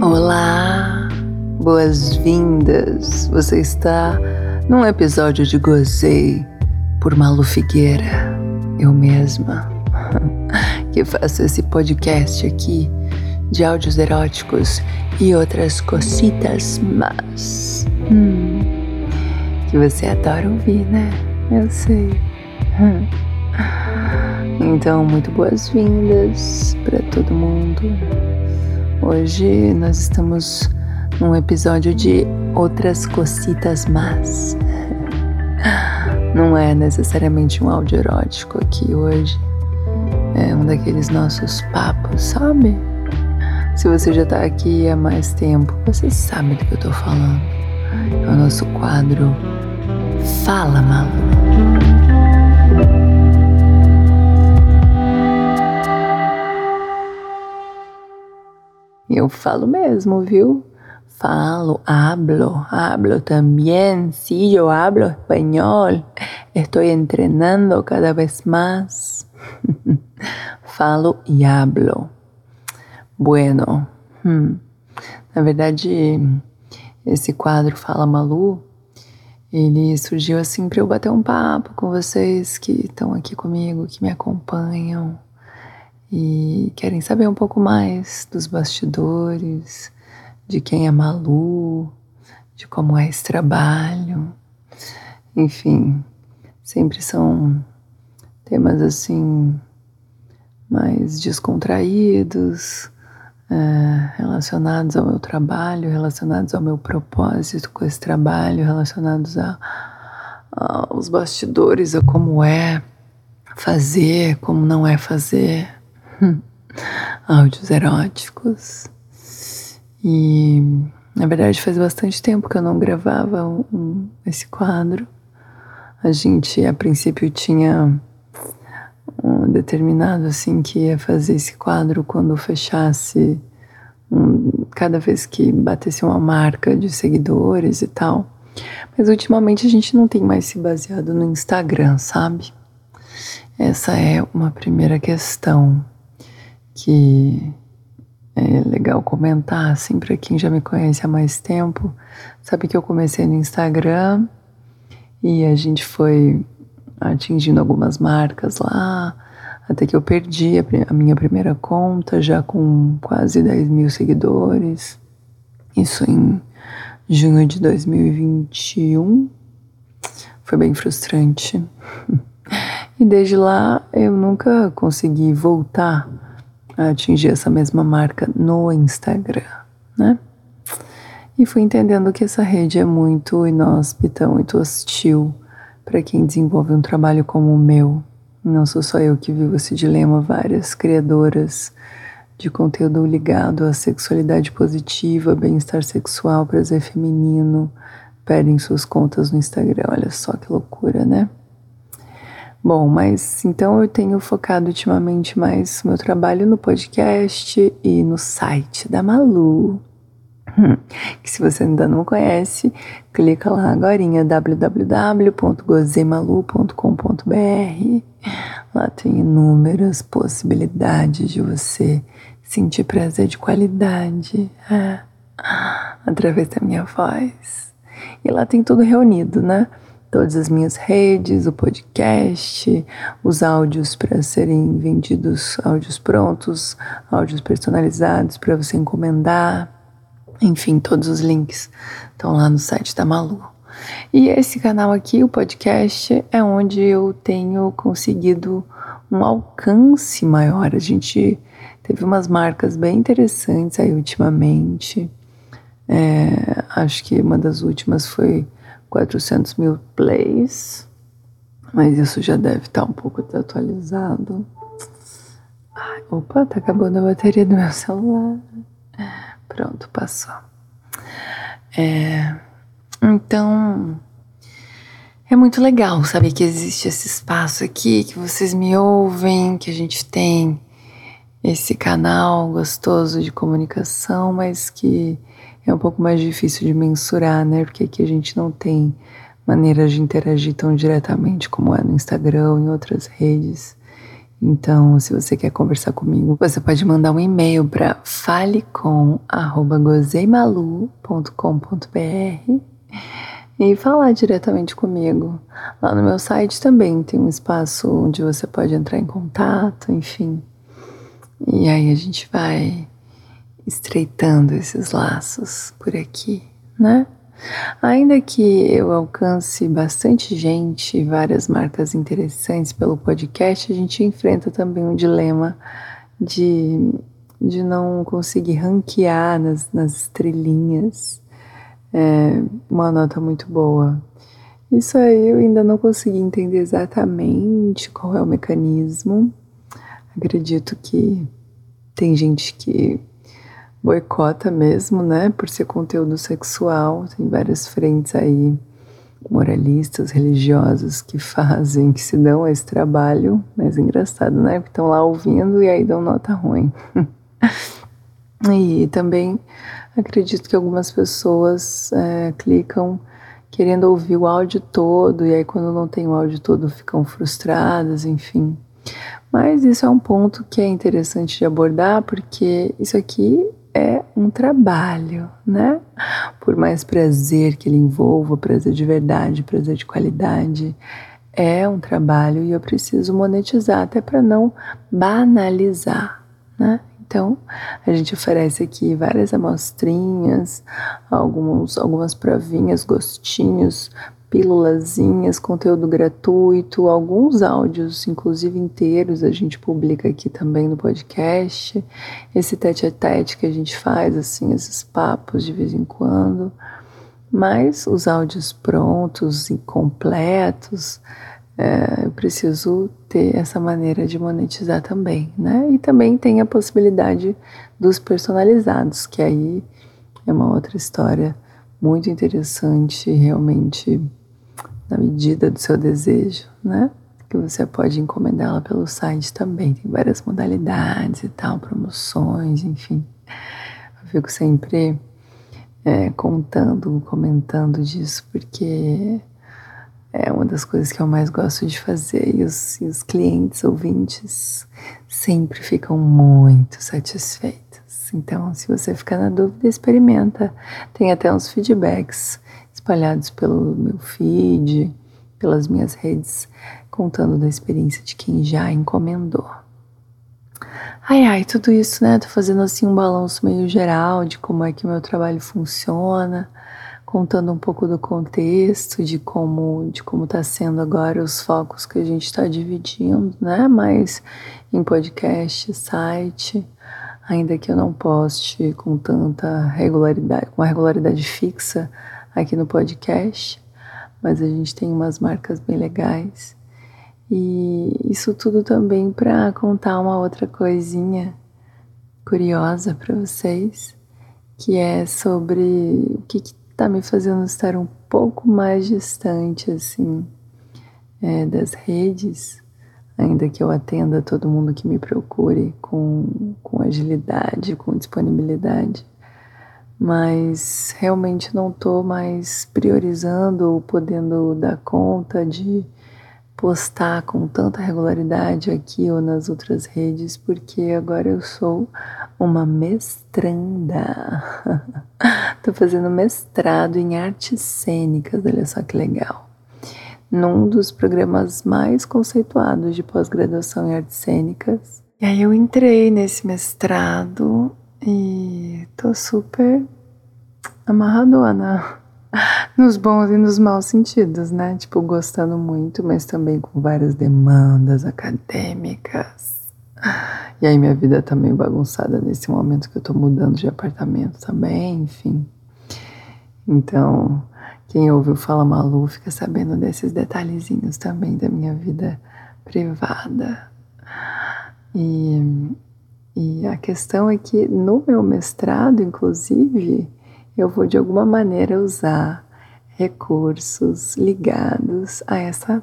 Olá, boas-vindas. Você está num episódio de Gozei por Malu Figueira, eu mesma, que faço esse podcast aqui de áudios eróticos e outras cositas mas hum, que você adora ouvir, né? Eu sei. Hum. Então, muito boas-vindas para todo mundo. Hoje nós estamos num episódio de outras cositas más. Não é necessariamente um áudio erótico aqui hoje. É um daqueles nossos papos, sabe? Se você já tá aqui há mais tempo, você sabe do que eu tô falando. É o nosso quadro Fala Malu. Eu falo mesmo, viu? Falo, hablo, hablo también. Sí, yo hablo español. Estoy entrenando cada vez más. falo e hablo. Bueno, hum. na verdade, esse quadro Fala Malu, ele surgiu assim para eu bater um papo com vocês que estão aqui comigo, que me acompanham e querem saber um pouco mais dos bastidores, de quem é Malu, de como é esse trabalho. Enfim, sempre são temas assim mais descontraídos, é, relacionados ao meu trabalho, relacionados ao meu propósito com esse trabalho, relacionados a, aos bastidores, a como é fazer, como não é fazer. áudios eróticos. E na verdade faz bastante tempo que eu não gravava um, esse quadro. A gente a princípio tinha um determinado assim que ia fazer esse quadro quando fechasse cada vez que batesse uma marca de seguidores e tal. Mas ultimamente a gente não tem mais se baseado no Instagram, sabe? Essa é uma primeira questão que é legal comentar, assim, para quem já me conhece há mais tempo, sabe que eu comecei no Instagram e a gente foi atingindo algumas marcas lá, até que eu perdi a, a minha primeira conta, já com quase 10 mil seguidores. Isso em junho de 2021. Foi bem frustrante. E desde lá eu nunca consegui voltar a atingir essa mesma marca no Instagram, né? E fui entendendo que essa rede é muito inóspita, muito hostil para quem desenvolve um trabalho como o meu. Não sou só eu que vivo esse dilema, várias criadoras de conteúdo ligado à sexualidade positiva, bem-estar sexual, prazer feminino, pedem suas contas no Instagram. Olha só que loucura, né? Bom, mas então eu tenho focado ultimamente mais meu trabalho no podcast e no site da Malu. Hum, que se você ainda não conhece, clica lá agora www.gozemalu.com.br. Lá tem inúmeras possibilidades de você sentir prazer de qualidade é, através da minha voz. E lá tem tudo reunido, né? todas as minhas redes, o podcast, os áudios para serem vendidos, áudios prontos, áudios personalizados para você encomendar. Enfim, todos os links estão lá no site da Malu. E esse canal aqui, o podcast, é onde eu tenho conseguido um alcance maior. A gente teve umas marcas bem interessantes aí ultimamente. É, acho que uma das últimas foi 400 mil plays, mas isso já deve estar um pouco atualizado. Ai, opa, tá acabando a bateria do meu celular. Pronto, passou. É, então, é muito legal saber que existe esse espaço aqui, que vocês me ouvem, que a gente tem esse canal gostoso de comunicação, mas que é um pouco mais difícil de mensurar, né? Porque aqui a gente não tem maneiras de interagir tão diretamente como é no Instagram em outras redes. Então, se você quer conversar comigo, você pode mandar um e-mail para falecom@gozeimalu.com.br e falar diretamente comigo. Lá no meu site também tem um espaço onde você pode entrar em contato, enfim. E aí a gente vai estreitando esses laços por aqui, né? Ainda que eu alcance bastante gente e várias marcas interessantes pelo podcast, a gente enfrenta também um dilema de, de não conseguir ranquear nas, nas estrelinhas é, uma nota muito boa. Isso aí eu ainda não consegui entender exatamente qual é o mecanismo. Acredito que tem gente que boicota mesmo, né? Por ser conteúdo sexual. Tem várias frentes aí, moralistas, religiosas, que fazem, que se dão a esse trabalho. Mas engraçado, né? Porque estão lá ouvindo e aí dão nota ruim. e também acredito que algumas pessoas é, clicam querendo ouvir o áudio todo, e aí quando não tem o áudio todo ficam frustradas, enfim. Mas isso é um ponto que é interessante de abordar, porque isso aqui é um trabalho, né? Por mais prazer que ele envolva, prazer de verdade, prazer de qualidade, é um trabalho e eu preciso monetizar até para não banalizar, né? Então, a gente oferece aqui várias amostrinhas, alguns, algumas provinhas, gostinhos pílulazinhas, conteúdo gratuito, alguns áudios, inclusive inteiros, a gente publica aqui também no podcast. Esse tete a tete que a gente faz, assim, esses papos de vez em quando. Mas os áudios prontos e completos, é, eu preciso ter essa maneira de monetizar também, né? E também tem a possibilidade dos personalizados, que aí é uma outra história muito interessante, realmente na medida do seu desejo, né? Que você pode encomendá-la pelo site também. Tem várias modalidades e tal, promoções, enfim. Eu fico sempre é, contando, comentando disso, porque é uma das coisas que eu mais gosto de fazer e os, e os clientes, ouvintes, sempre ficam muito satisfeitos. Então, se você ficar na dúvida, experimenta. Tem até uns feedbacks espalhados pelo meu feed, pelas minhas redes, contando da experiência de quem já encomendou. Ai, ai, tudo isso, né? Tô fazendo assim um balanço meio geral de como é que o meu trabalho funciona, contando um pouco do contexto, de como de como tá sendo agora os focos que a gente está dividindo, né? Mas em podcast, site, ainda que eu não poste com tanta regularidade, com uma regularidade fixa aqui no podcast, mas a gente tem umas marcas bem legais. E isso tudo também para contar uma outra coisinha curiosa para vocês, que é sobre o que está me fazendo estar um pouco mais distante assim é, das redes, ainda que eu atenda todo mundo que me procure com, com agilidade, com disponibilidade mas realmente não estou mais priorizando ou podendo dar conta de postar com tanta regularidade aqui ou nas outras redes, porque agora eu sou uma mestranda. Estou fazendo mestrado em artes cênicas, olha só que legal. Num dos programas mais conceituados de pós-graduação em artes cênicas. E aí eu entrei nesse mestrado e tô super amarradona. Nos bons e nos maus sentidos, né? Tipo, gostando muito, mas também com várias demandas acadêmicas. E aí minha vida tá meio bagunçada nesse momento que eu tô mudando de apartamento também, enfim. Então, quem ouviu Fala Malu fica sabendo desses detalhezinhos também da minha vida privada. E e a questão é que no meu mestrado, inclusive, eu vou de alguma maneira usar recursos ligados a essa,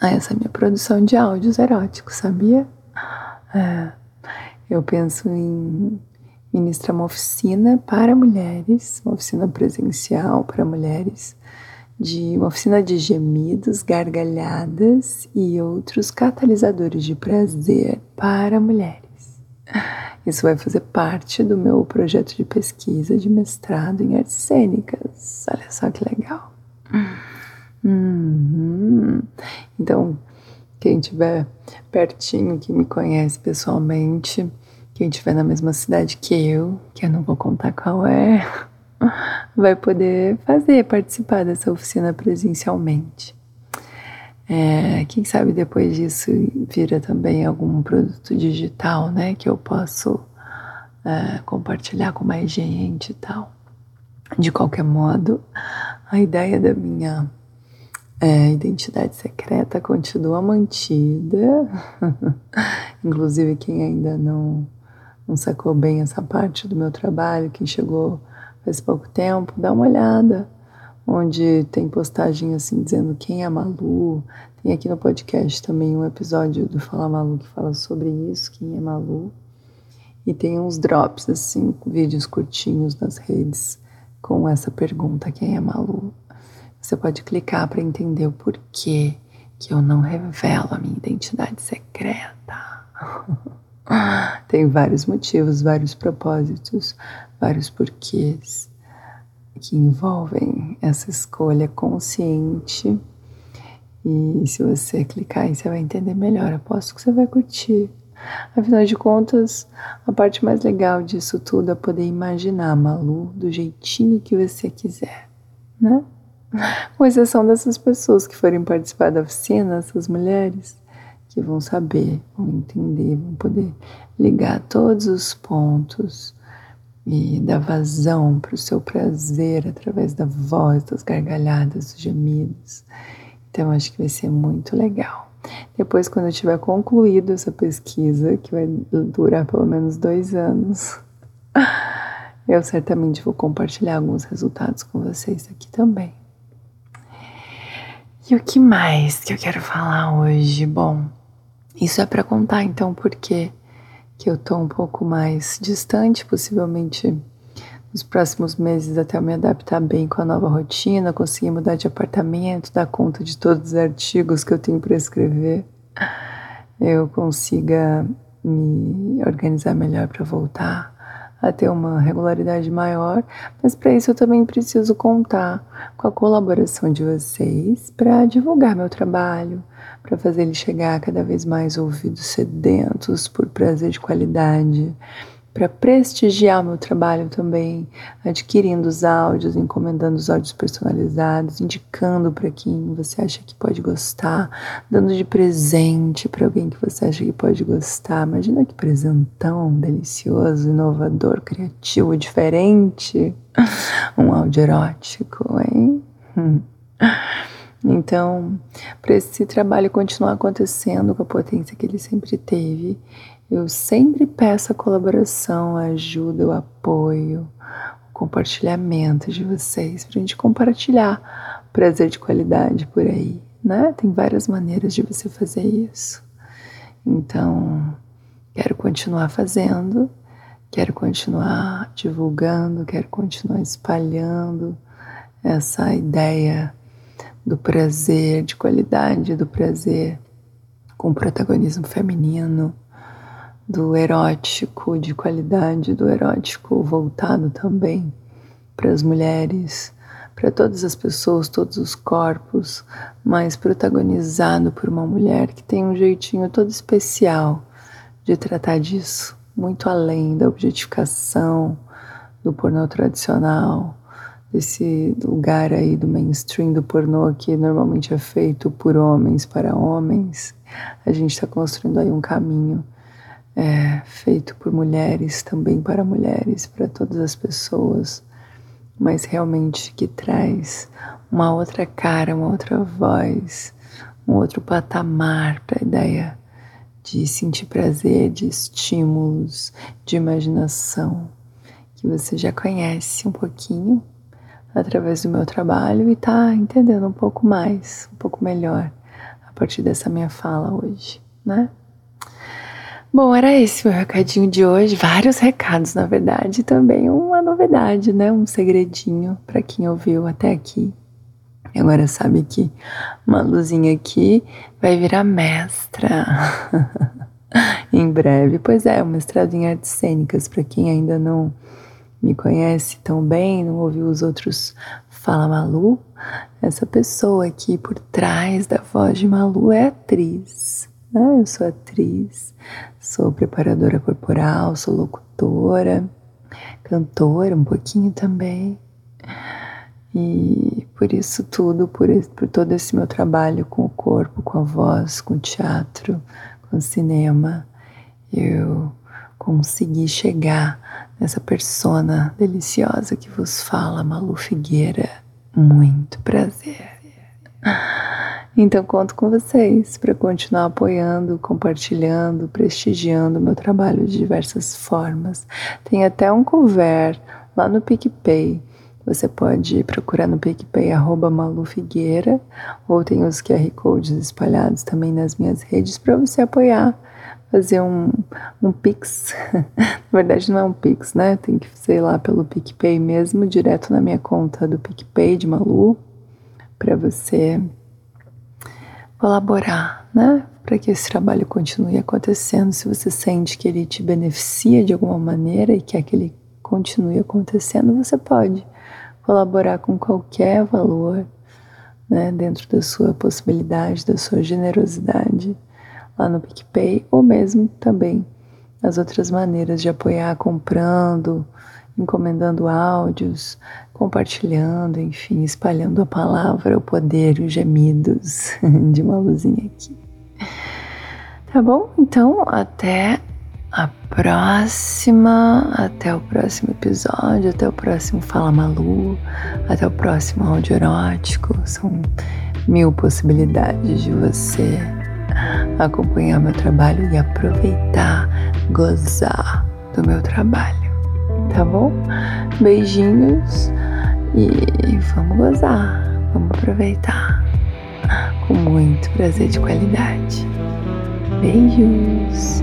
a essa minha produção de áudios eróticos, sabia? É, eu penso em ministrar uma oficina para mulheres, uma oficina presencial para mulheres, de uma oficina de gemidos, gargalhadas e outros catalisadores de prazer para mulheres. Isso vai fazer parte do meu projeto de pesquisa de mestrado em artes cênicas. Olha só que legal. Uhum. Então, quem estiver pertinho, que me conhece pessoalmente, quem estiver na mesma cidade que eu, que eu não vou contar qual é, vai poder fazer, participar dessa oficina presencialmente. É, quem sabe depois disso vira também algum produto digital, né? Que eu posso é, compartilhar com mais gente e tal. De qualquer modo, a ideia da minha é, identidade secreta continua mantida. Inclusive, quem ainda não, não sacou bem essa parte do meu trabalho, quem chegou faz pouco tempo, dá uma olhada onde tem postagem assim dizendo quem é Malu. Tem aqui no podcast também um episódio do Fala Malu que fala sobre isso, quem é Malu. E tem uns drops assim, vídeos curtinhos nas redes com essa pergunta, quem é Malu? Você pode clicar para entender o porquê que eu não revelo a minha identidade secreta. tem vários motivos, vários propósitos, vários porquês que envolvem essa escolha consciente. E se você clicar aí, você vai entender melhor. Aposto que você vai curtir. Afinal de contas, a parte mais legal disso tudo é poder imaginar a Malu do jeitinho que você quiser, né? Com exceção dessas pessoas que forem participar da oficina, essas mulheres, que vão saber, vão entender, vão poder ligar todos os pontos e dar vazão para o seu prazer através da voz, das gargalhadas, dos gemidos. Então, acho que vai ser muito legal. Depois, quando eu tiver concluído essa pesquisa, que vai durar pelo menos dois anos, eu certamente vou compartilhar alguns resultados com vocês aqui também. E o que mais que eu quero falar hoje? Bom, isso é para contar então porque que eu tô um pouco mais distante, possivelmente nos próximos meses até eu me adaptar bem com a nova rotina, conseguir mudar de apartamento, dar conta de todos os artigos que eu tenho para escrever, eu consiga me organizar melhor para voltar a ter uma regularidade maior, mas para isso eu também preciso contar com a colaboração de vocês para divulgar meu trabalho, para fazer ele chegar a cada vez mais ouvidos sedentos por prazer de qualidade para prestigiar o meu trabalho também, adquirindo os áudios, encomendando os áudios personalizados, indicando para quem você acha que pode gostar, dando de presente para alguém que você acha que pode gostar. Imagina que presentão delicioso, inovador, criativo, diferente. Um áudio erótico, hein? Hum. Então, para esse trabalho continuar acontecendo com a potência que ele sempre teve, eu sempre peço a colaboração, a ajuda, o apoio, o compartilhamento de vocês, para a gente compartilhar prazer de qualidade por aí, né? Tem várias maneiras de você fazer isso. Então, quero continuar fazendo, quero continuar divulgando, quero continuar espalhando essa ideia do prazer de qualidade, do prazer com protagonismo feminino, do erótico de qualidade, do erótico voltado também para as mulheres, para todas as pessoas, todos os corpos, mas protagonizado por uma mulher que tem um jeitinho todo especial de tratar disso, muito além da objetificação do pornô tradicional, desse lugar aí do mainstream do pornô que normalmente é feito por homens para homens. A gente está construindo aí um caminho é, feito por mulheres, também para mulheres, para todas as pessoas, mas realmente que traz uma outra cara, uma outra voz, um outro patamar para a ideia de sentir prazer, de estímulos, de imaginação, que você já conhece um pouquinho através do meu trabalho e está entendendo um pouco mais, um pouco melhor a partir dessa minha fala hoje, né? Bom, era esse meu recadinho de hoje. Vários recados, na verdade, também uma novidade, né? Um segredinho para quem ouviu até aqui. E agora sabe que uma luzinha aqui vai virar mestra. em breve. Pois é, um mestrado em artes cênicas, para quem ainda não me conhece tão bem, não ouviu os outros Fala Malu, essa pessoa aqui por trás da voz de Malu é atriz. Né? Eu sou atriz, sou preparadora corporal, sou locutora, cantora um pouquinho também. E por isso tudo, por, por todo esse meu trabalho com o corpo, com a voz, com o teatro, com o cinema, eu consegui chegar nessa persona deliciosa que vos fala, Malu Figueira. Muito prazer. Então conto com vocês para continuar apoiando, compartilhando, prestigiando o meu trabalho de diversas formas. Tem até um cover lá no PicPay. Você pode procurar no PicPay arroba Malu Figueira ou tem os QR Codes espalhados também nas minhas redes para você apoiar fazer um, um Pix. na verdade, não é um Pix, né? Tem que ser lá pelo PicPay mesmo, direto na minha conta do PicPay de Malu, para você colaborar, né? Para que esse trabalho continue acontecendo. Se você sente que ele te beneficia de alguma maneira e quer que ele continue acontecendo, você pode colaborar com qualquer valor, né? Dentro da sua possibilidade, da sua generosidade lá no PicPay, ou mesmo também as outras maneiras de apoiar comprando, encomendando áudios, compartilhando, enfim, espalhando a palavra, o poder, os gemidos de uma luzinha aqui. Tá bom? Então, até a próxima, até o próximo episódio, até o próximo Fala Malu, até o próximo áudio erótico. São mil possibilidades de você acompanhar meu trabalho e aproveitar, gozar do meu trabalho, tá bom? Beijinhos e vamos gozar, vamos aproveitar com muito prazer de qualidade. Beijos!